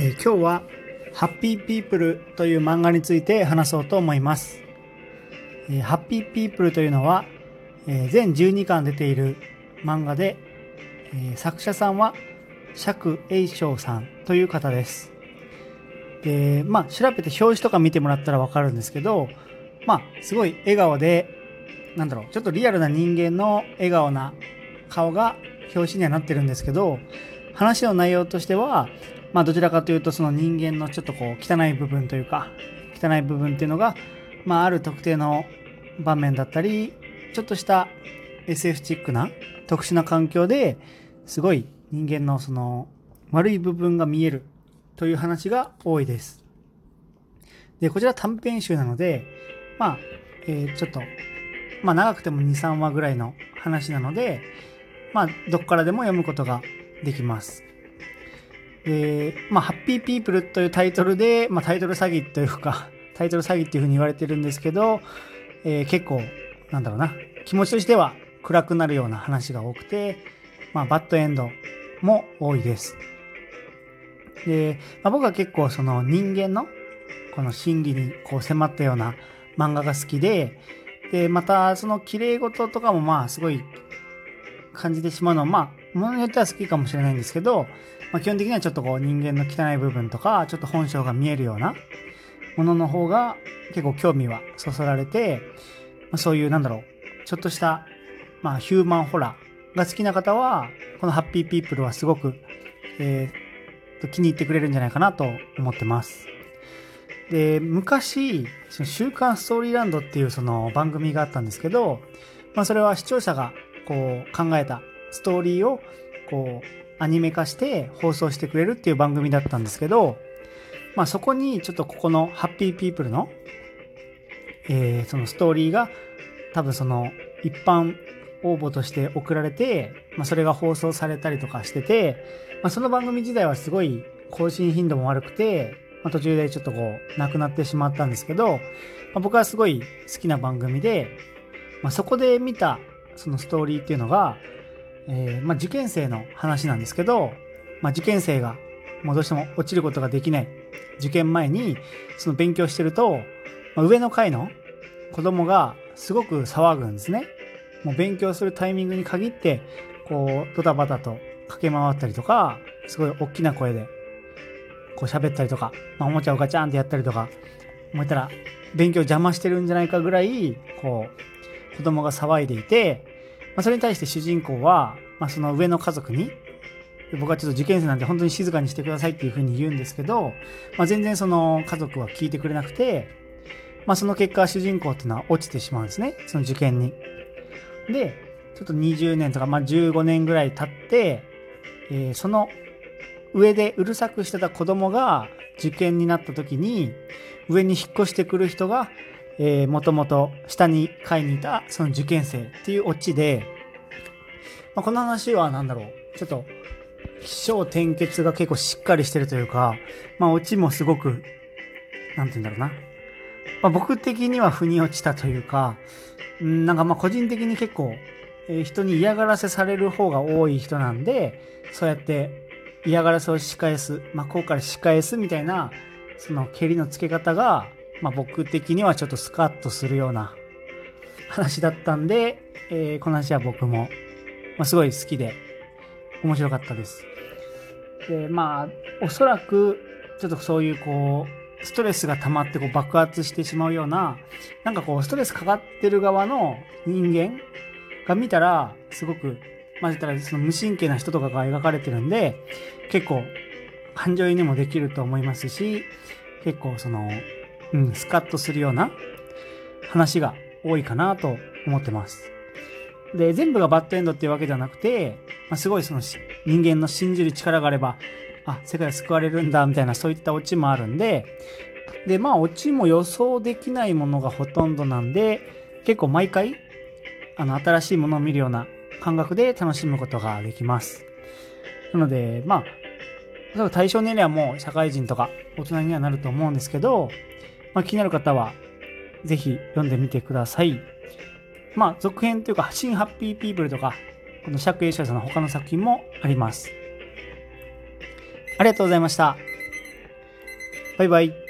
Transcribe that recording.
えー今日はハッピーピープルという漫画について話そうと思います。えーハッピーピープルというのは、えー全12巻出ている漫画で、え作者さんは釈栄翔さんという方です。で、まあ調べて表紙とか見てもらったらわかるんですけど、まあすごい笑顔で、なんだろう、ちょっとリアルな人間の笑顔な顔が表紙にはなってるんですけど、話の内容としては、まあどちらかというとその人間のちょっとこう汚い部分というか、汚い部分っていうのが、まあある特定の場面だったり、ちょっとした SF チックな特殊な環境ですごい人間のその悪い部分が見えるという話が多いです。で、こちら短編集なので、まあ、えーちょっと、まあ長くても2、3話ぐらいの話なので、まあどこからでも読むことができます。で、まあ、ハッピーピープルというタイトルで、まあ、タイトル詐欺というか、タイトル詐欺っていうふうに言われてるんですけど、えー結構、なんだろうな、気持ちとしては暗くなるような話が多くて、まあ、バッドエンドも多いです。で、まあ、僕は結構その人間のこの心理にこう迫ったような漫画が好きで、で、またその綺麗事とかもまあすごい感じてしまうのは、まあ、ものによっては好きかもしれないんですけど、まあ、基本的にはちょっとこう人間の汚い部分とか、ちょっと本性が見えるようなものの方が結構興味はそそられて、まあ、そういうなんだろう、ちょっとした、まあ、ヒューマンホラーが好きな方は、このハッピーピープルはすごく、えーと気に入ってくれるんじゃないかなと思ってます。で、昔、その週刊ストーリーランドっていうその番組があったんですけど、まあそれは視聴者がこう考えたストーリーをこうアニメ化して放送してくれるっていう番組だったんですけど、まあそこにちょっとここのハッピーピープルの、えーそのストーリーが多分その一般応募として送られて、まあそれが放送されたりとかしてて、まあその番組自体はすごい更新頻度も悪くて、まあ、途中でちょっとこう、なくなってしまったんですけど、まあ、僕はすごい好きな番組で、まあ、そこで見たそのストーリーっていうのが、えーまあ、受験生の話なんですけど、まあ、受験生がもうどうしても落ちることができない受験前にその勉強してると、まあ、上の階の子供がすごく騒ぐんですね。もう勉強するタイミングに限って、こう、ドタバタと駆け回ったりとか、すごい大きな声でこう喋ったりとか、まあ、おもちゃをガチャンってやったりとか、思ったら勉強邪魔してるんじゃないかぐらい、こう、子供が騒いでいて、まあ、それに対して主人公は、まあ、その上の家族に、僕はちょっと受験生なんで本当に静かにしてくださいっていうふうに言うんですけど、まあ、全然その家族は聞いてくれなくて、まあ、その結果主人公っていうのは落ちてしまうんですね。その受験に。で、ちょっと20年とか、まあ、15年ぐらい経って、えーその上でうるさくしてた子供が受験になった時に上に引っ越してくる人が、えー、もともと下に階にいたその受験生っていうオチで、まあ、この話は何だろうちょっと起承転結が結構しっかりしてるというか、まあオチもすごく、なんて言うんだろうな。まあ、僕的には腑に落ちたというか、んなんかまあ個人的に結構、えー人に嫌がらせされる方が多い人なんで、そうやって嫌がらせを仕返す、真っ向から仕返すみたいな、その蹴りのつけ方が、まあ僕的にはちょっとスカッとするような話だったんで、えーこの話は僕も、まあ、すごい好きで、面白かったです。で、まあ、おそらく、ちょっとそういうこう、ストレスが溜まってこう爆発してしまうような、なんかこう、ストレスかかってる側の人間が見たら、すごく、まあ言ったらその無神経な人とかが描かれてるんで、結構、感情移入もできると思いますし、結構その、うん、スカッとするような話が多いかなと思ってます。で、全部がバッドエンドっていうわけではなくて、まあ、すごいその人間の信じる力があれば、あ、世界は救われるんだ、みたいなそういったオチもあるんで、で、まあ、オチも予想できないものがほとんどなんで、結構毎回、あの、新しいものを見るような感覚で楽しむことができます。なので、まあ、多分対象年齢はもう社会人とか大人にはなると思うんですけど、まあ、気になる方は、ぜひ読んでみてください。まあ、続編というか、新ハッピーピープルとか、この釈英社さんの他の作品もあります。ありがとうございました。バイバイ。